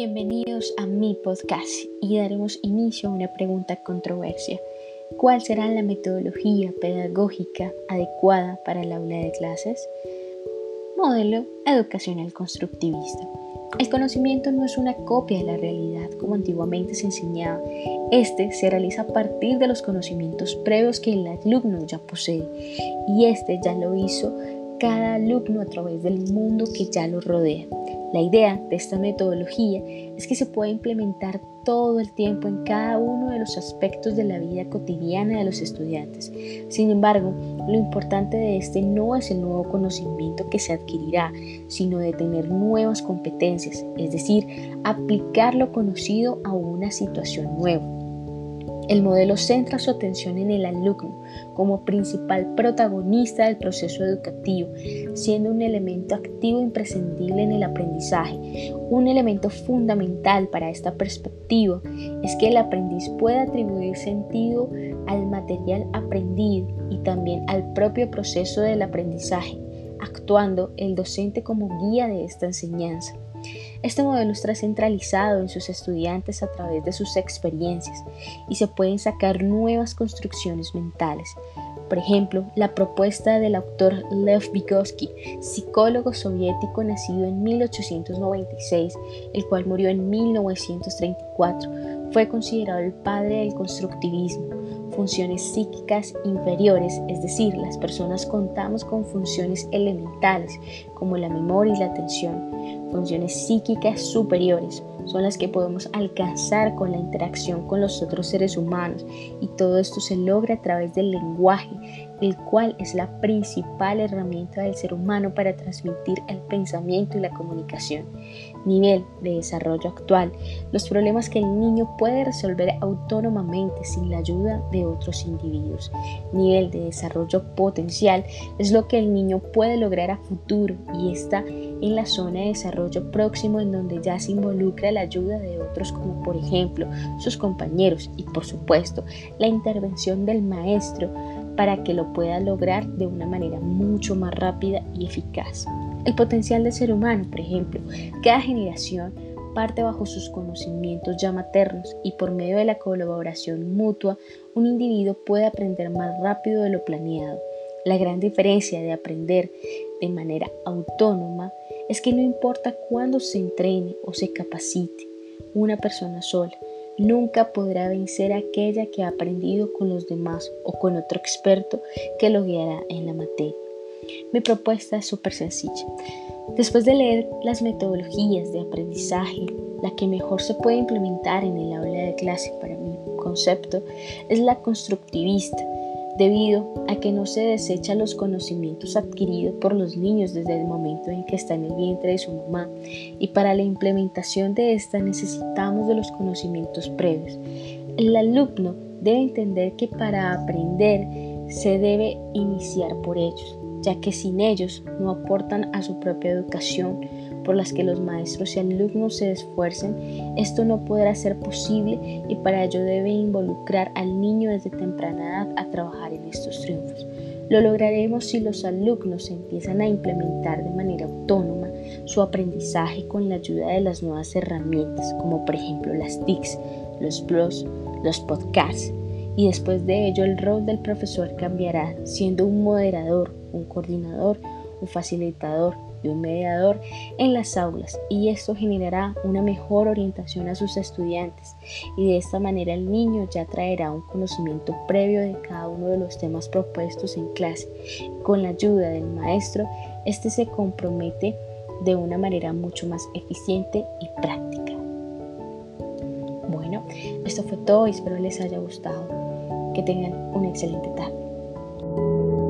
Bienvenidos a mi podcast y daremos inicio a una pregunta controversia. ¿Cuál será la metodología pedagógica adecuada para el aula de clases? Modelo educacional constructivista. El conocimiento no es una copia de la realidad como antiguamente se enseñaba. Este se realiza a partir de los conocimientos previos que el alumno ya posee y este ya lo hizo cada alumno a través del mundo que ya lo rodea. La idea de esta metodología es que se puede implementar todo el tiempo en cada uno de los aspectos de la vida cotidiana de los estudiantes. Sin embargo, lo importante de este no es el nuevo conocimiento que se adquirirá, sino de tener nuevas competencias, es decir, aplicar lo conocido a una situación nueva. El modelo centra su atención en el alumno como principal protagonista del proceso educativo, siendo un elemento activo imprescindible en el aprendizaje. Un elemento fundamental para esta perspectiva es que el aprendiz pueda atribuir sentido al material aprendido y también al propio proceso del aprendizaje, actuando el docente como guía de esta enseñanza. Este modelo está centralizado en sus estudiantes a través de sus experiencias y se pueden sacar nuevas construcciones mentales. Por ejemplo, la propuesta del autor Lev Vygotsky, psicólogo soviético nacido en 1896, el cual murió en 1934, fue considerado el padre del constructivismo funciones psíquicas inferiores, es decir, las personas contamos con funciones elementales como la memoria y la atención. Funciones psíquicas superiores son las que podemos alcanzar con la interacción con los otros seres humanos y todo esto se logra a través del lenguaje, el cual es la principal herramienta del ser humano para transmitir el pensamiento y la comunicación. Nivel de desarrollo actual. Los problemas que el niño puede resolver autónomamente sin la ayuda de otros individuos. Nivel de desarrollo potencial es lo que el niño puede lograr a futuro y está en la zona de desarrollo próximo en donde ya se involucra la ayuda de otros como por ejemplo sus compañeros y por supuesto la intervención del maestro para que lo pueda lograr de una manera mucho más rápida y eficaz. El potencial del ser humano, por ejemplo, cada generación parte bajo sus conocimientos ya maternos y por medio de la colaboración mutua, un individuo puede aprender más rápido de lo planeado. La gran diferencia de aprender de manera autónoma es que no importa cuándo se entrene o se capacite, una persona sola nunca podrá vencer a aquella que ha aprendido con los demás o con otro experto que lo guiará en la materia. Mi propuesta es súper sencilla. Después de leer las metodologías de aprendizaje, la que mejor se puede implementar en el aula de clase para mi concepto es la constructivista debido a que no se desechan los conocimientos adquiridos por los niños desde el momento en que están en el vientre de su mamá y para la implementación de esta necesitamos de los conocimientos previos. El alumno debe entender que para aprender se debe iniciar por ellos, ya que sin ellos no aportan a su propia educación por las que los maestros y alumnos se esfuercen, esto no podrá ser posible y para ello debe involucrar al niño desde temprana edad a trabajar en estos triunfos. Lo lograremos si los alumnos empiezan a implementar de manera autónoma su aprendizaje con la ayuda de las nuevas herramientas, como por ejemplo las TICs, los blogs, los podcasts. Y después de ello el rol del profesor cambiará, siendo un moderador, un coordinador, un facilitador, y un mediador en las aulas y esto generará una mejor orientación a sus estudiantes y de esta manera el niño ya traerá un conocimiento previo de cada uno de los temas propuestos en clase. Con la ayuda del maestro, este se compromete de una manera mucho más eficiente y práctica. Bueno, esto fue todo y espero les haya gustado. Que tengan una excelente tarde.